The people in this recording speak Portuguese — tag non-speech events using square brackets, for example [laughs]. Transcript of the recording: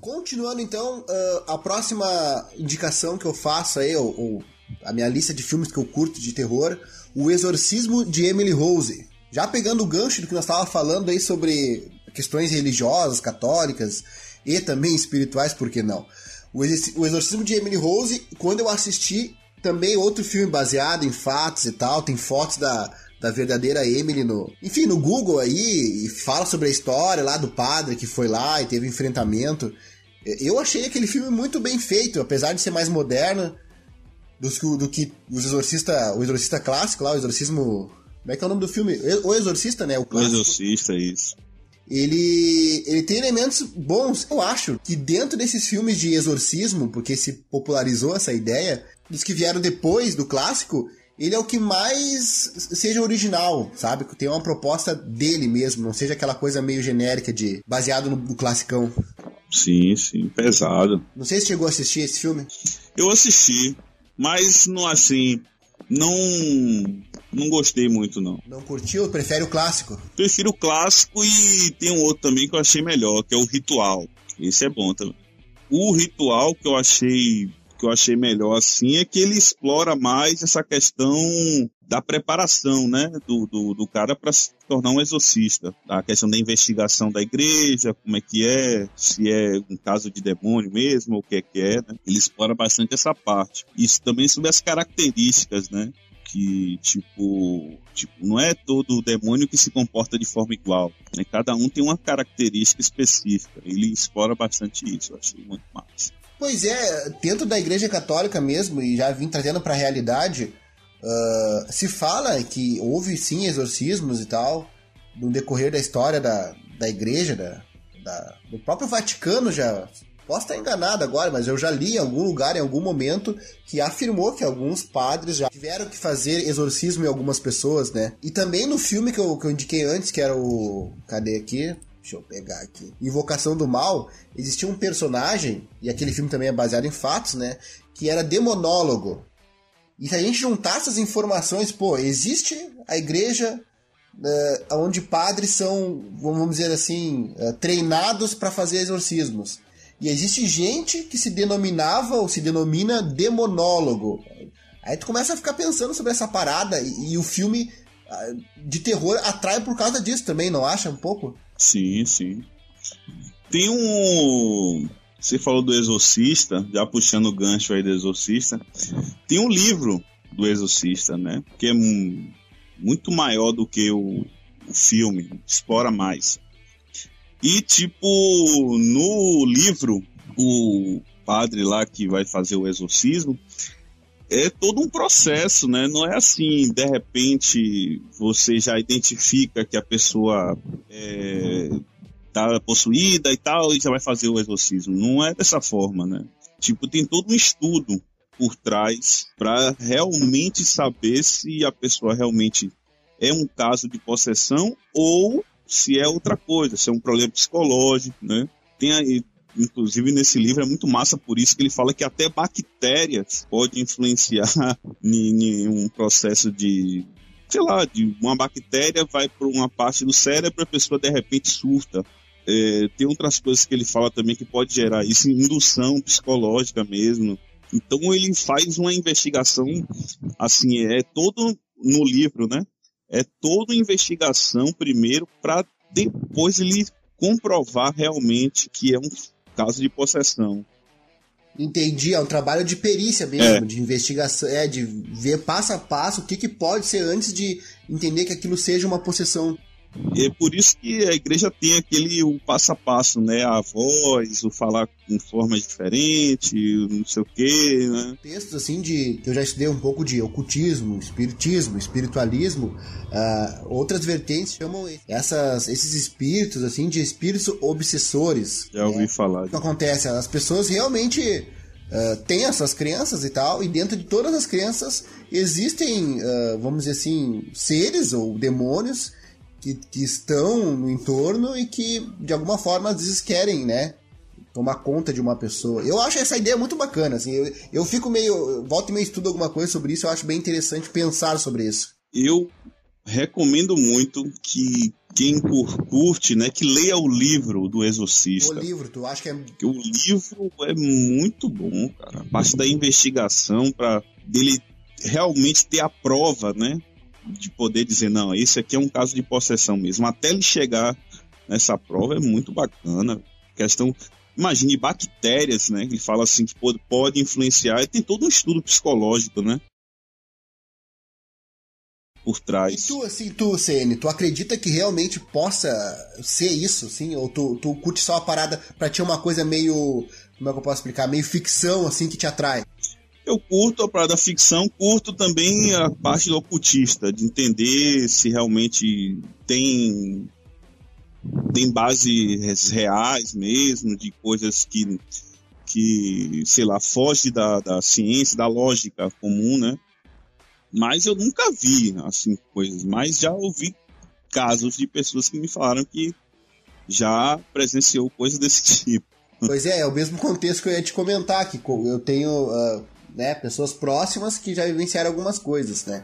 Continuando então, uh, a próxima indicação que eu faço aí, ou, ou, a minha lista de filmes que eu curto de terror, O Exorcismo de Emily Rose. Já pegando o gancho do que nós estávamos falando aí sobre questões religiosas, católicas e também espirituais, por que não? O Exorcismo de Emily Rose, quando eu assisti, também outro filme baseado em fatos e tal, tem fotos da, da verdadeira Emily no. Enfim, no Google aí, e fala sobre a história lá do padre que foi lá e teve um enfrentamento. Eu achei aquele filme muito bem feito, apesar de ser mais moderno do, do que o Exorcista, o Exorcista clássico lá, o Exorcismo. Como é que é o nome do filme? O Exorcista, né? O, o Exorcista, isso. Ele, ele tem elementos bons. Eu acho que dentro desses filmes de exorcismo, porque se popularizou essa ideia, dos que vieram depois do clássico, ele é o que mais seja original, sabe? Que tem uma proposta dele mesmo, não seja aquela coisa meio genérica de baseado no, no classicão. Sim, sim, pesado. Não sei se chegou a assistir esse filme. Eu assisti, mas não assim, não não gostei muito não. Não curtiu? Prefere o clássico? Prefiro o clássico e tem um outro também que eu achei melhor, que é o Ritual. Esse é bom também. O Ritual que eu achei que eu achei melhor assim é que ele explora mais essa questão da preparação, né, do, do, do cara para se tornar um exorcista. A questão da investigação da igreja, como é que é, se é um caso de demônio mesmo, ou o que é que é, né? Ele explora bastante essa parte. Isso também sobre as características, né? que tipo, tipo não é todo demônio que se comporta de forma igual né? cada um tem uma característica específica ele explora bastante isso eu achei muito massa Pois é, dentro da Igreja Católica mesmo, e já vim trazendo para a realidade, uh, se fala que houve sim exorcismos e tal, no decorrer da história da, da Igreja, da, da, do próprio Vaticano já. Posso estar enganado agora, mas eu já li em algum lugar, em algum momento, que afirmou que alguns padres já tiveram que fazer exorcismo em algumas pessoas, né? E também no filme que eu, que eu indiquei antes, que era o. Cadê aqui? Deixa eu pegar aqui. Invocação do Mal, existia um personagem, e aquele filme também é baseado em fatos, né? Que era demonólogo. E se a gente juntar essas informações, pô, existe a igreja uh, onde padres são, vamos dizer assim, uh, treinados para fazer exorcismos. E existe gente que se denominava ou se denomina demonólogo. Aí tu começa a ficar pensando sobre essa parada e, e o filme uh, de terror atrai por causa disso também, não acha um pouco? Sim, sim. Tem um. Você falou do Exorcista, já puxando o gancho aí do Exorcista. Tem um livro do Exorcista, né? Que é muito maior do que o, o filme, explora mais. E, tipo, no livro, o padre lá que vai fazer o exorcismo, é todo um processo, né? Não é assim, de repente você já identifica que a pessoa é, tá possuída e tal e já vai fazer o exorcismo. Não é dessa forma, né? Tipo, tem todo um estudo por trás para realmente saber se a pessoa realmente é um caso de possessão ou se é outra coisa, se é um problema psicológico, né? Tem aí, inclusive nesse livro é muito massa por isso que ele fala que até bactérias podem influenciar [laughs] em, um processo de sei lá, de uma bactéria vai para uma parte do cérebro a pessoa de repente surta. É, tem outras coisas que ele fala também que pode gerar isso, indução psicológica mesmo. Então ele faz uma investigação, assim, é todo no livro, né? É toda investigação primeiro para depois ele comprovar realmente que é um caso de possessão. Entendi, é um trabalho de perícia mesmo, é. de investigação, é, de ver passo a passo o que, que pode ser antes de entender que aquilo seja uma possessão. É por isso que a igreja tem aquele o passo a passo, né? A voz, o falar com forma diferente, não sei o quê, né? Textos assim de que eu já estudei um pouco de ocultismo, espiritismo, espiritualismo, uh, outras vertentes chamam essas, esses espíritos assim de espíritos obsessores. Já ouvi né? falar. O que acontece? As pessoas realmente uh, têm essas crenças e tal, e dentro de todas as crenças existem, uh, vamos dizer assim, seres ou demônios que, que estão no entorno e que, de alguma forma, às vezes querem, né? Tomar conta de uma pessoa. Eu acho essa ideia muito bacana, assim. Eu, eu fico meio. Volto e meio estudo alguma coisa sobre isso, eu acho bem interessante pensar sobre isso. Eu recomendo muito que quem curte, né, que leia o livro do Exorcista. O livro, tu acha que é. Porque o livro é muito bom, cara. A parte da investigação para dele realmente ter a prova, né, de poder dizer não, esse aqui é um caso de possessão mesmo. Até ele chegar nessa prova é muito bacana. Questão, imagine bactérias, né? Ele fala assim que pode, pode influenciar. E tem todo um estudo psicológico, né? por trás. E tu, assim, tu, CN, tu acredita que realmente possa ser isso, assim? Ou tu, tu curte só a parada pra ti uma coisa meio. Como é que eu posso explicar? Meio ficção, assim, que te atrai? Eu curto a parada ficção, curto também a parte do ocultista, de entender se realmente tem tem bases reais mesmo, de coisas que, que sei lá, foge da, da ciência, da lógica comum, né? Mas eu nunca vi, assim, coisas. Mas já ouvi casos de pessoas que me falaram que já presenciou coisas desse [laughs] tipo. Pois é, é o mesmo contexto que eu ia te comentar, que eu tenho uh, né, pessoas próximas que já vivenciaram algumas coisas, né?